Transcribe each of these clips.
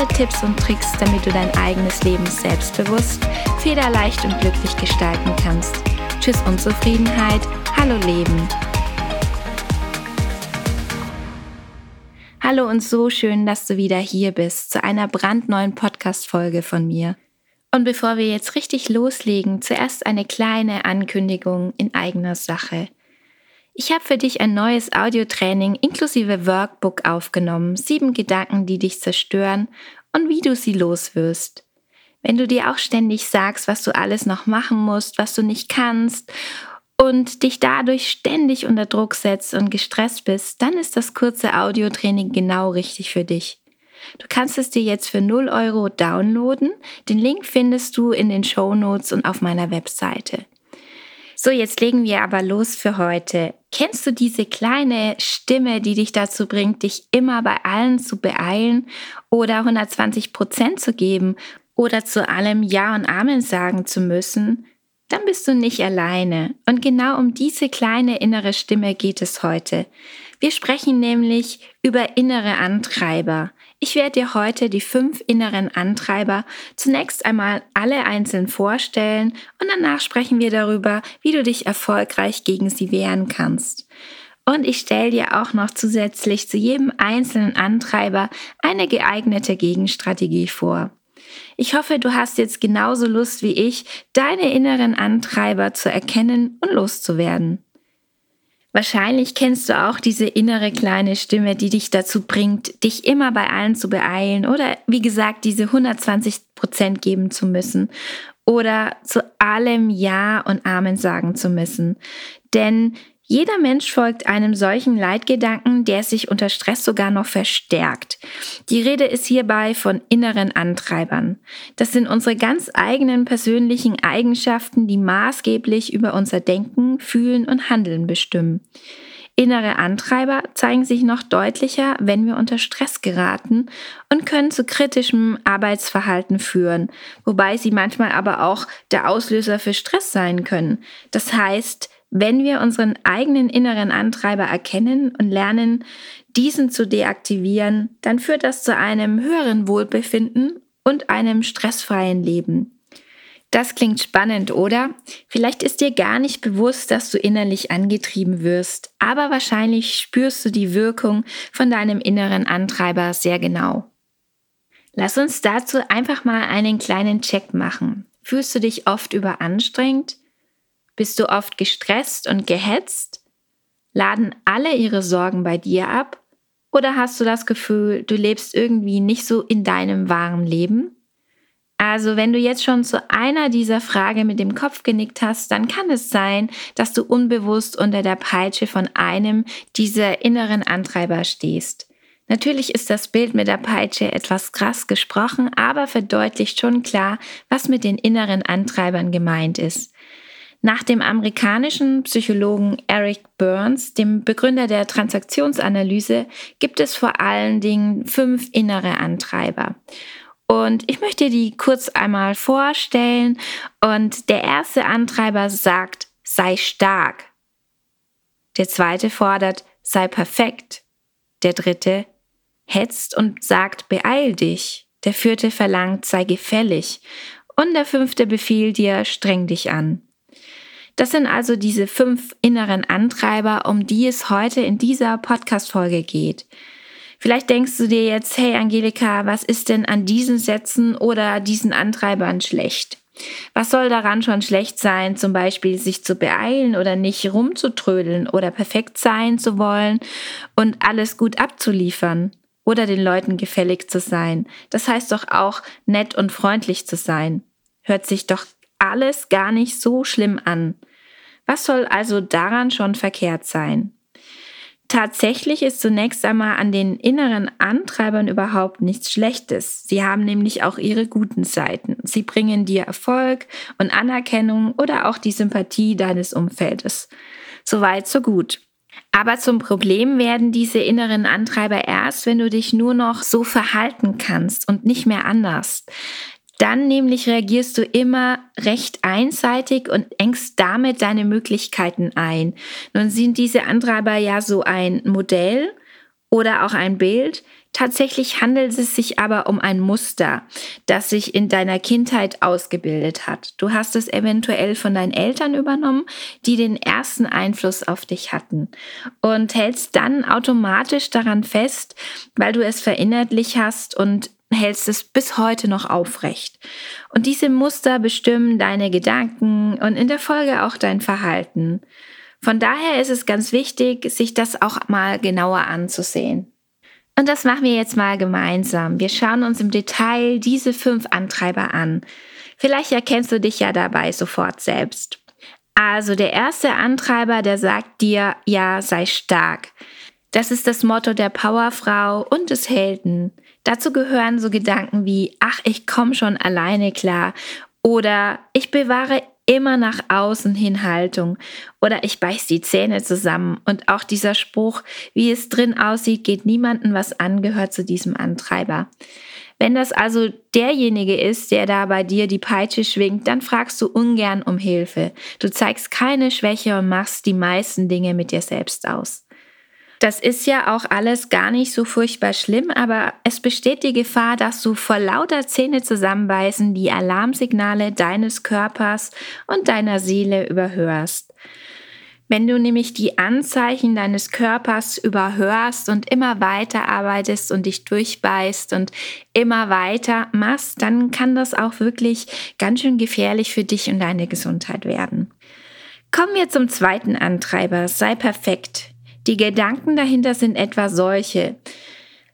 alle Tipps und Tricks, damit du dein eigenes Leben selbstbewusst, federleicht und glücklich gestalten kannst. Tschüss Unzufriedenheit, hallo Leben. Hallo und so schön, dass du wieder hier bist zu einer brandneuen Podcast-Folge von mir. Und bevor wir jetzt richtig loslegen, zuerst eine kleine Ankündigung in eigener Sache. Ich habe für dich ein neues Audiotraining inklusive Workbook aufgenommen. Sieben Gedanken, die dich zerstören und wie du sie loswirst. Wenn du dir auch ständig sagst, was du alles noch machen musst, was du nicht kannst und dich dadurch ständig unter Druck setzt und gestresst bist, dann ist das kurze Audiotraining genau richtig für dich. Du kannst es dir jetzt für 0 Euro downloaden. Den Link findest du in den Show Notes und auf meiner Webseite. So, jetzt legen wir aber los für heute. Kennst du diese kleine Stimme, die dich dazu bringt, dich immer bei allen zu beeilen oder 120 Prozent zu geben oder zu allem Ja und Amen sagen zu müssen? Dann bist du nicht alleine. Und genau um diese kleine innere Stimme geht es heute. Wir sprechen nämlich über innere Antreiber. Ich werde dir heute die fünf inneren Antreiber zunächst einmal alle einzeln vorstellen und danach sprechen wir darüber, wie du dich erfolgreich gegen sie wehren kannst. Und ich stelle dir auch noch zusätzlich zu jedem einzelnen Antreiber eine geeignete Gegenstrategie vor. Ich hoffe, du hast jetzt genauso Lust wie ich, deine inneren Antreiber zu erkennen und loszuwerden. Wahrscheinlich kennst du auch diese innere kleine Stimme, die dich dazu bringt, dich immer bei allen zu beeilen oder wie gesagt, diese 120 Prozent geben zu müssen oder zu allem Ja und Amen sagen zu müssen. Denn jeder Mensch folgt einem solchen Leitgedanken, der sich unter Stress sogar noch verstärkt. Die Rede ist hierbei von inneren Antreibern. Das sind unsere ganz eigenen persönlichen Eigenschaften, die maßgeblich über unser Denken, Fühlen und Handeln bestimmen. Innere Antreiber zeigen sich noch deutlicher, wenn wir unter Stress geraten und können zu kritischem Arbeitsverhalten führen, wobei sie manchmal aber auch der Auslöser für Stress sein können. Das heißt, wenn wir unseren eigenen inneren Antreiber erkennen und lernen, diesen zu deaktivieren, dann führt das zu einem höheren Wohlbefinden und einem stressfreien Leben. Das klingt spannend, oder? Vielleicht ist dir gar nicht bewusst, dass du innerlich angetrieben wirst, aber wahrscheinlich spürst du die Wirkung von deinem inneren Antreiber sehr genau. Lass uns dazu einfach mal einen kleinen Check machen. Fühlst du dich oft überanstrengt? Bist du oft gestresst und gehetzt? Laden alle ihre Sorgen bei dir ab? Oder hast du das Gefühl, du lebst irgendwie nicht so in deinem wahren Leben? Also, wenn du jetzt schon zu einer dieser Frage mit dem Kopf genickt hast, dann kann es sein, dass du unbewusst unter der Peitsche von einem dieser inneren Antreiber stehst. Natürlich ist das Bild mit der Peitsche etwas krass gesprochen, aber verdeutlicht schon klar, was mit den inneren Antreibern gemeint ist. Nach dem amerikanischen Psychologen Eric Burns, dem Begründer der Transaktionsanalyse, gibt es vor allen Dingen fünf innere Antreiber. Und ich möchte die kurz einmal vorstellen. Und der erste Antreiber sagt, sei stark. Der zweite fordert, sei perfekt. Der dritte hetzt und sagt, beeil dich. Der vierte verlangt, sei gefällig. Und der fünfte befiehlt dir, streng dich an. Das sind also diese fünf inneren Antreiber, um die es heute in dieser Podcast-Folge geht. Vielleicht denkst du dir jetzt, hey Angelika, was ist denn an diesen Sätzen oder diesen Antreibern schlecht? Was soll daran schon schlecht sein, zum Beispiel sich zu beeilen oder nicht rumzutrödeln oder perfekt sein zu wollen und alles gut abzuliefern oder den Leuten gefällig zu sein? Das heißt doch auch, nett und freundlich zu sein. Hört sich doch alles gar nicht so schlimm an. Was soll also daran schon verkehrt sein? Tatsächlich ist zunächst einmal an den inneren Antreibern überhaupt nichts Schlechtes. Sie haben nämlich auch ihre guten Seiten. Sie bringen dir Erfolg und Anerkennung oder auch die Sympathie deines Umfeldes. Soweit, so gut. Aber zum Problem werden diese inneren Antreiber erst, wenn du dich nur noch so verhalten kannst und nicht mehr anders. Dann nämlich reagierst du immer recht einseitig und engst damit deine Möglichkeiten ein. Nun sind diese Antreiber ja so ein Modell oder auch ein Bild. Tatsächlich handelt es sich aber um ein Muster, das sich in deiner Kindheit ausgebildet hat. Du hast es eventuell von deinen Eltern übernommen, die den ersten Einfluss auf dich hatten und hältst dann automatisch daran fest, weil du es verinnerlich hast und hältst es bis heute noch aufrecht. Und diese Muster bestimmen deine Gedanken und in der Folge auch dein Verhalten. Von daher ist es ganz wichtig, sich das auch mal genauer anzusehen. Und das machen wir jetzt mal gemeinsam. Wir schauen uns im Detail diese fünf Antreiber an. Vielleicht erkennst du dich ja dabei sofort selbst. Also der erste Antreiber, der sagt dir, ja, sei stark. Das ist das Motto der Powerfrau und des Helden. Dazu gehören so Gedanken wie, ach, ich komme schon alleine klar oder ich bewahre immer nach außen hin Haltung oder ich beiß die Zähne zusammen. Und auch dieser Spruch, wie es drin aussieht, geht niemandem was an, gehört zu diesem Antreiber. Wenn das also derjenige ist, der da bei dir die Peitsche schwingt, dann fragst du ungern um Hilfe. Du zeigst keine Schwäche und machst die meisten Dinge mit dir selbst aus. Das ist ja auch alles gar nicht so furchtbar schlimm, aber es besteht die Gefahr, dass du vor lauter Zähne zusammenbeißen die Alarmsignale deines Körpers und deiner Seele überhörst. Wenn du nämlich die Anzeichen deines Körpers überhörst und immer weiter arbeitest und dich durchbeißt und immer weiter machst, dann kann das auch wirklich ganz schön gefährlich für dich und deine Gesundheit werden. Kommen wir zum zweiten Antreiber, sei perfekt. Die Gedanken dahinter sind etwa solche.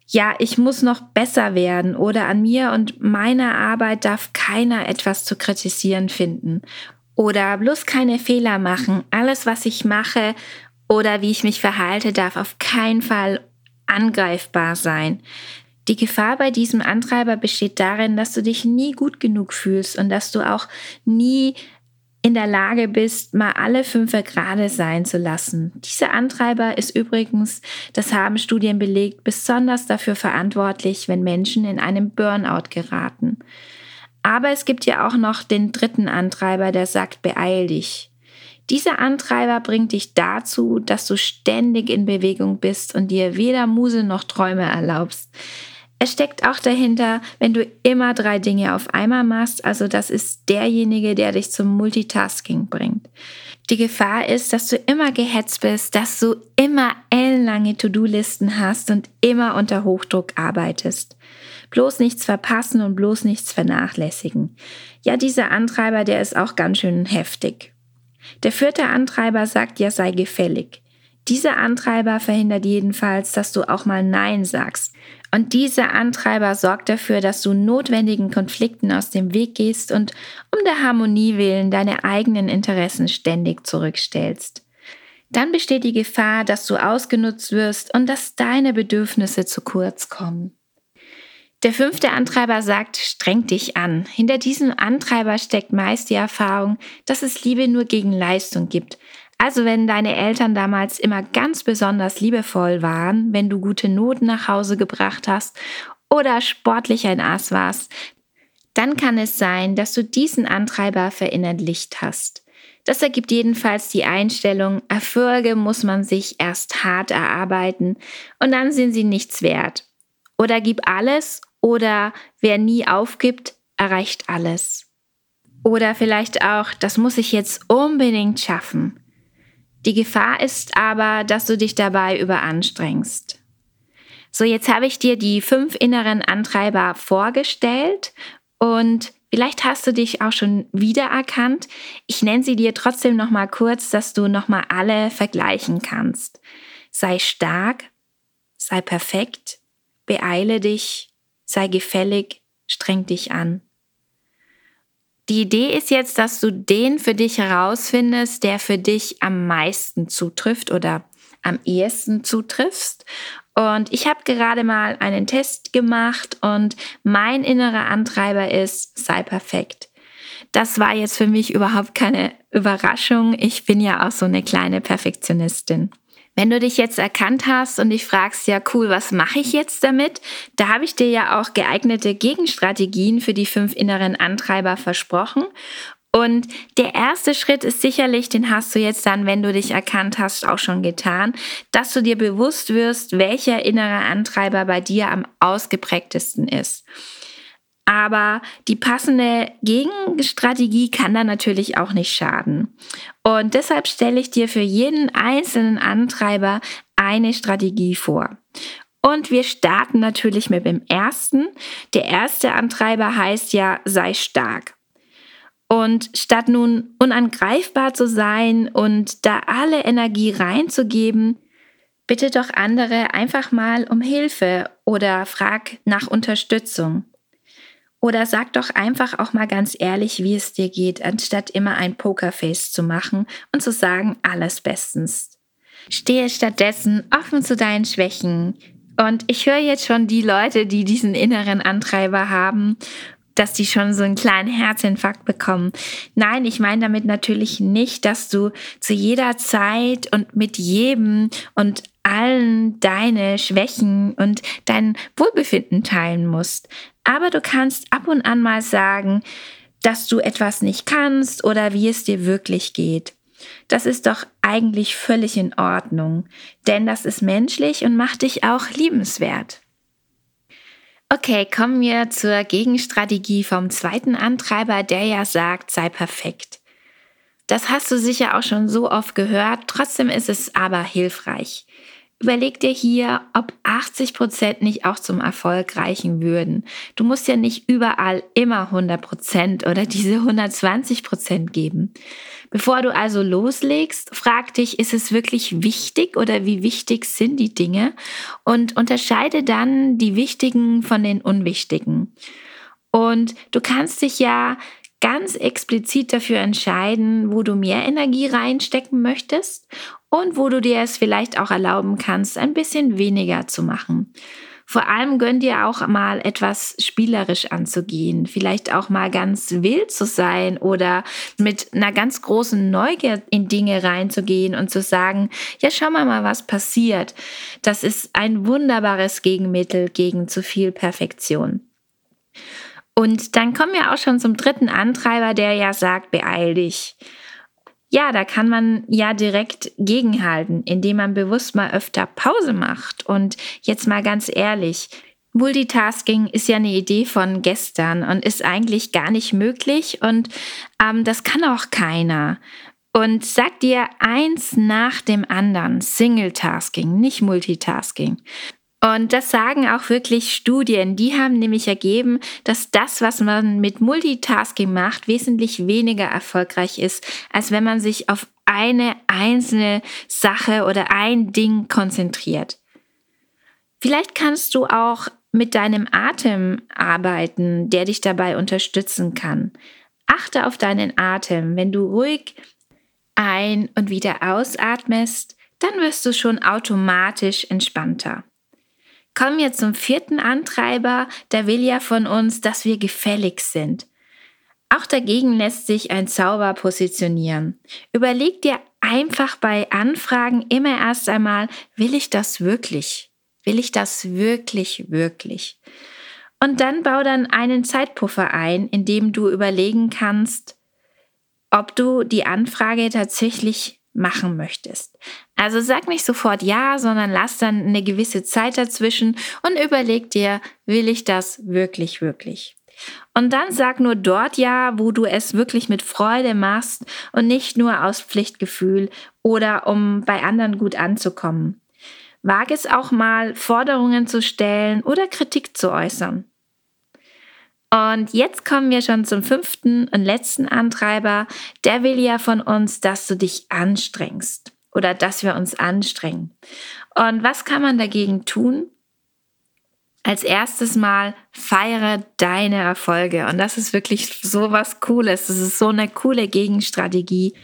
Ja, ich muss noch besser werden oder an mir und meiner Arbeit darf keiner etwas zu kritisieren finden. Oder bloß keine Fehler machen. Alles, was ich mache oder wie ich mich verhalte, darf auf keinen Fall angreifbar sein. Die Gefahr bei diesem Antreiber besteht darin, dass du dich nie gut genug fühlst und dass du auch nie in der Lage bist, mal alle fünf gerade sein zu lassen. Dieser Antreiber ist übrigens, das haben Studien belegt, besonders dafür verantwortlich, wenn Menschen in einem Burnout geraten. Aber es gibt ja auch noch den dritten Antreiber, der sagt, beeil dich. Dieser Antreiber bringt dich dazu, dass du ständig in Bewegung bist und dir weder Muse noch Träume erlaubst. Es steckt auch dahinter, wenn du immer drei Dinge auf einmal machst, also das ist derjenige, der dich zum Multitasking bringt. Die Gefahr ist, dass du immer gehetzt bist, dass du immer ellenlange To-Do-Listen hast und immer unter Hochdruck arbeitest. Bloß nichts verpassen und bloß nichts vernachlässigen. Ja, dieser Antreiber, der ist auch ganz schön heftig. Der vierte Antreiber sagt ja, sei gefällig. Dieser Antreiber verhindert jedenfalls, dass du auch mal Nein sagst. Und dieser Antreiber sorgt dafür, dass du notwendigen Konflikten aus dem Weg gehst und um der Harmonie willen deine eigenen Interessen ständig zurückstellst. Dann besteht die Gefahr, dass du ausgenutzt wirst und dass deine Bedürfnisse zu kurz kommen. Der fünfte Antreiber sagt, streng dich an. Hinter diesem Antreiber steckt meist die Erfahrung, dass es Liebe nur gegen Leistung gibt, also wenn deine Eltern damals immer ganz besonders liebevoll waren, wenn du gute Noten nach Hause gebracht hast oder sportlich ein Ass warst, dann kann es sein, dass du diesen Antreiber verinnerlicht hast. Das ergibt jedenfalls die Einstellung, Erfolge muss man sich erst hart erarbeiten und dann sind sie nichts wert. Oder gib alles oder wer nie aufgibt, erreicht alles. Oder vielleicht auch, das muss ich jetzt unbedingt schaffen. Die Gefahr ist aber, dass du dich dabei überanstrengst. So, jetzt habe ich dir die fünf inneren Antreiber vorgestellt und vielleicht hast du dich auch schon wiedererkannt. Ich nenne sie dir trotzdem noch mal kurz, dass du noch mal alle vergleichen kannst. Sei stark, sei perfekt, beeile dich, sei gefällig, streng dich an. Die Idee ist jetzt, dass du den für dich herausfindest, der für dich am meisten zutrifft oder am ehesten zutriffst. Und ich habe gerade mal einen Test gemacht und mein innerer Antreiber ist, sei perfekt. Das war jetzt für mich überhaupt keine Überraschung. Ich bin ja auch so eine kleine Perfektionistin. Wenn du dich jetzt erkannt hast und dich fragst, ja cool, was mache ich jetzt damit? Da habe ich dir ja auch geeignete Gegenstrategien für die fünf inneren Antreiber versprochen. Und der erste Schritt ist sicherlich, den hast du jetzt dann, wenn du dich erkannt hast, auch schon getan, dass du dir bewusst wirst, welcher innere Antreiber bei dir am ausgeprägtesten ist. Aber die passende Gegenstrategie kann da natürlich auch nicht schaden. Und deshalb stelle ich dir für jeden einzelnen Antreiber eine Strategie vor. Und wir starten natürlich mit dem ersten. Der erste Antreiber heißt ja, sei stark. Und statt nun unangreifbar zu sein und da alle Energie reinzugeben, bitte doch andere einfach mal um Hilfe oder frag nach Unterstützung. Oder sag doch einfach auch mal ganz ehrlich, wie es dir geht, anstatt immer ein Pokerface zu machen und zu sagen, alles bestens. Stehe stattdessen offen zu deinen Schwächen. Und ich höre jetzt schon die Leute, die diesen inneren Antreiber haben dass die schon so einen kleinen Herzinfarkt bekommen. Nein, ich meine damit natürlich nicht, dass du zu jeder Zeit und mit jedem und allen deine Schwächen und dein Wohlbefinden teilen musst. Aber du kannst ab und an mal sagen, dass du etwas nicht kannst oder wie es dir wirklich geht. Das ist doch eigentlich völlig in Ordnung, denn das ist menschlich und macht dich auch liebenswert. Okay, kommen wir zur Gegenstrategie vom zweiten Antreiber, der ja sagt, sei perfekt. Das hast du sicher auch schon so oft gehört, trotzdem ist es aber hilfreich. Überleg dir hier, ob 80 Prozent nicht auch zum Erfolg reichen würden. Du musst ja nicht überall immer 100 Prozent oder diese 120 Prozent geben. Bevor du also loslegst, frag dich, ist es wirklich wichtig oder wie wichtig sind die Dinge? Und unterscheide dann die wichtigen von den unwichtigen. Und du kannst dich ja ganz explizit dafür entscheiden, wo du mehr Energie reinstecken möchtest und wo du dir es vielleicht auch erlauben kannst, ein bisschen weniger zu machen. Vor allem gönn dir auch mal etwas spielerisch anzugehen, vielleicht auch mal ganz wild zu sein oder mit einer ganz großen Neugier in Dinge reinzugehen und zu sagen, ja, schau mal mal, was passiert. Das ist ein wunderbares Gegenmittel gegen zu viel Perfektion. Und dann kommen wir auch schon zum dritten Antreiber, der ja sagt, beeil dich. Ja, da kann man ja direkt gegenhalten, indem man bewusst mal öfter Pause macht. Und jetzt mal ganz ehrlich, Multitasking ist ja eine Idee von gestern und ist eigentlich gar nicht möglich und ähm, das kann auch keiner. Und sag dir eins nach dem anderen, Single-Tasking, nicht Multitasking. Und das sagen auch wirklich Studien. Die haben nämlich ergeben, dass das, was man mit Multitasking macht, wesentlich weniger erfolgreich ist, als wenn man sich auf eine einzelne Sache oder ein Ding konzentriert. Vielleicht kannst du auch mit deinem Atem arbeiten, der dich dabei unterstützen kann. Achte auf deinen Atem. Wenn du ruhig ein- und wieder ausatmest, dann wirst du schon automatisch entspannter. Kommen wir zum vierten Antreiber, der will ja von uns, dass wir gefällig sind. Auch dagegen lässt sich ein Zauber positionieren. Überleg dir einfach bei Anfragen immer erst einmal, will ich das wirklich? Will ich das wirklich, wirklich? Und dann bau dann einen Zeitpuffer ein, in dem du überlegen kannst, ob du die Anfrage tatsächlich machen möchtest. Also sag nicht sofort ja, sondern lass dann eine gewisse Zeit dazwischen und überleg dir, will ich das wirklich, wirklich? Und dann sag nur dort ja, wo du es wirklich mit Freude machst und nicht nur aus Pflichtgefühl oder um bei anderen gut anzukommen. Wag es auch mal, Forderungen zu stellen oder Kritik zu äußern. Und jetzt kommen wir schon zum fünften und letzten Antreiber. Der will ja von uns, dass du dich anstrengst oder dass wir uns anstrengen. Und was kann man dagegen tun? Als erstes Mal feiere deine Erfolge. Und das ist wirklich so was Cooles. Das ist so eine coole Gegenstrategie.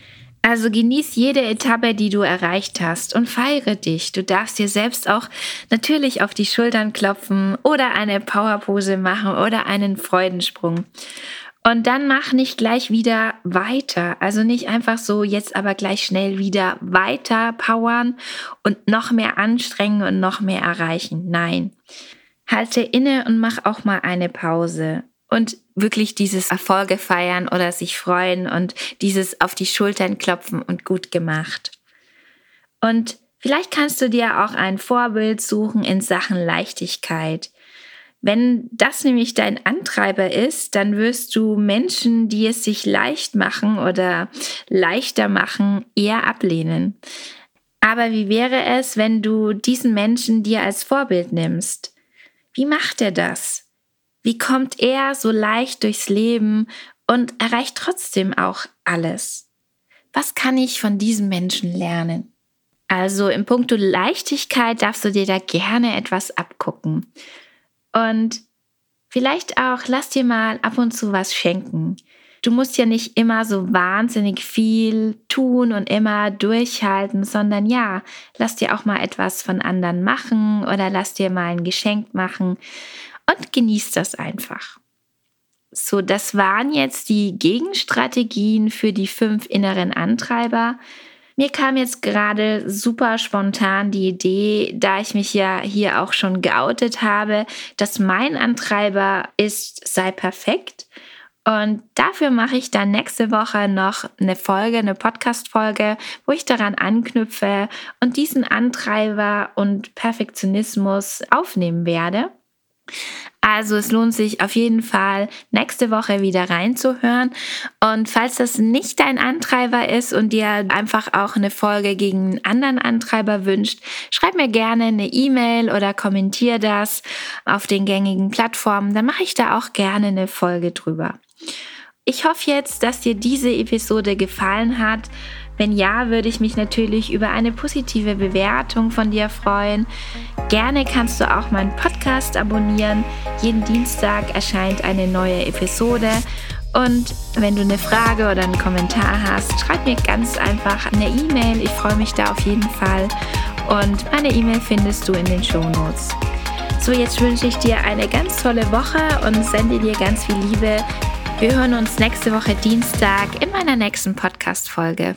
Also genieß jede Etappe, die du erreicht hast und feiere dich. Du darfst dir selbst auch natürlich auf die Schultern klopfen oder eine Powerpose machen oder einen Freudensprung. Und dann mach nicht gleich wieder weiter. Also nicht einfach so jetzt aber gleich schnell wieder weiter powern und noch mehr anstrengen und noch mehr erreichen. Nein. Halte inne und mach auch mal eine Pause und wirklich dieses Erfolge feiern oder sich freuen und dieses auf die Schultern klopfen und gut gemacht. Und vielleicht kannst du dir auch ein Vorbild suchen in Sachen Leichtigkeit. Wenn das nämlich dein Antreiber ist, dann wirst du Menschen, die es sich leicht machen oder leichter machen, eher ablehnen. Aber wie wäre es, wenn du diesen Menschen dir als Vorbild nimmst? Wie macht er das? Wie kommt er so leicht durchs Leben und erreicht trotzdem auch alles? Was kann ich von diesem Menschen lernen? Also im Punkto Leichtigkeit darfst du dir da gerne etwas abgucken. Und vielleicht auch lass dir mal ab und zu was schenken. Du musst ja nicht immer so wahnsinnig viel tun und immer durchhalten, sondern ja, lass dir auch mal etwas von anderen machen oder lass dir mal ein Geschenk machen und genießt das einfach. So, das waren jetzt die Gegenstrategien für die fünf inneren Antreiber. Mir kam jetzt gerade super spontan die Idee, da ich mich ja hier auch schon geoutet habe, dass mein Antreiber ist, sei perfekt. Und dafür mache ich dann nächste Woche noch eine Folge, eine Podcast-Folge, wo ich daran anknüpfe und diesen Antreiber und Perfektionismus aufnehmen werde. Also es lohnt sich auf jeden Fall, nächste Woche wieder reinzuhören. Und falls das nicht dein Antreiber ist und dir einfach auch eine Folge gegen einen anderen Antreiber wünscht, schreib mir gerne eine E-Mail oder kommentier das auf den gängigen Plattformen. Dann mache ich da auch gerne eine Folge drüber. Ich hoffe jetzt, dass dir diese Episode gefallen hat. Wenn ja, würde ich mich natürlich über eine positive Bewertung von dir freuen. Gerne kannst du auch meinen Podcast abonnieren. Jeden Dienstag erscheint eine neue Episode. Und wenn du eine Frage oder einen Kommentar hast, schreib mir ganz einfach eine E-Mail. Ich freue mich da auf jeden Fall. Und meine E-Mail findest du in den Show Notes. So, jetzt wünsche ich dir eine ganz tolle Woche und sende dir ganz viel Liebe. Wir hören uns nächste Woche Dienstag in meiner nächsten Podcast-Folge.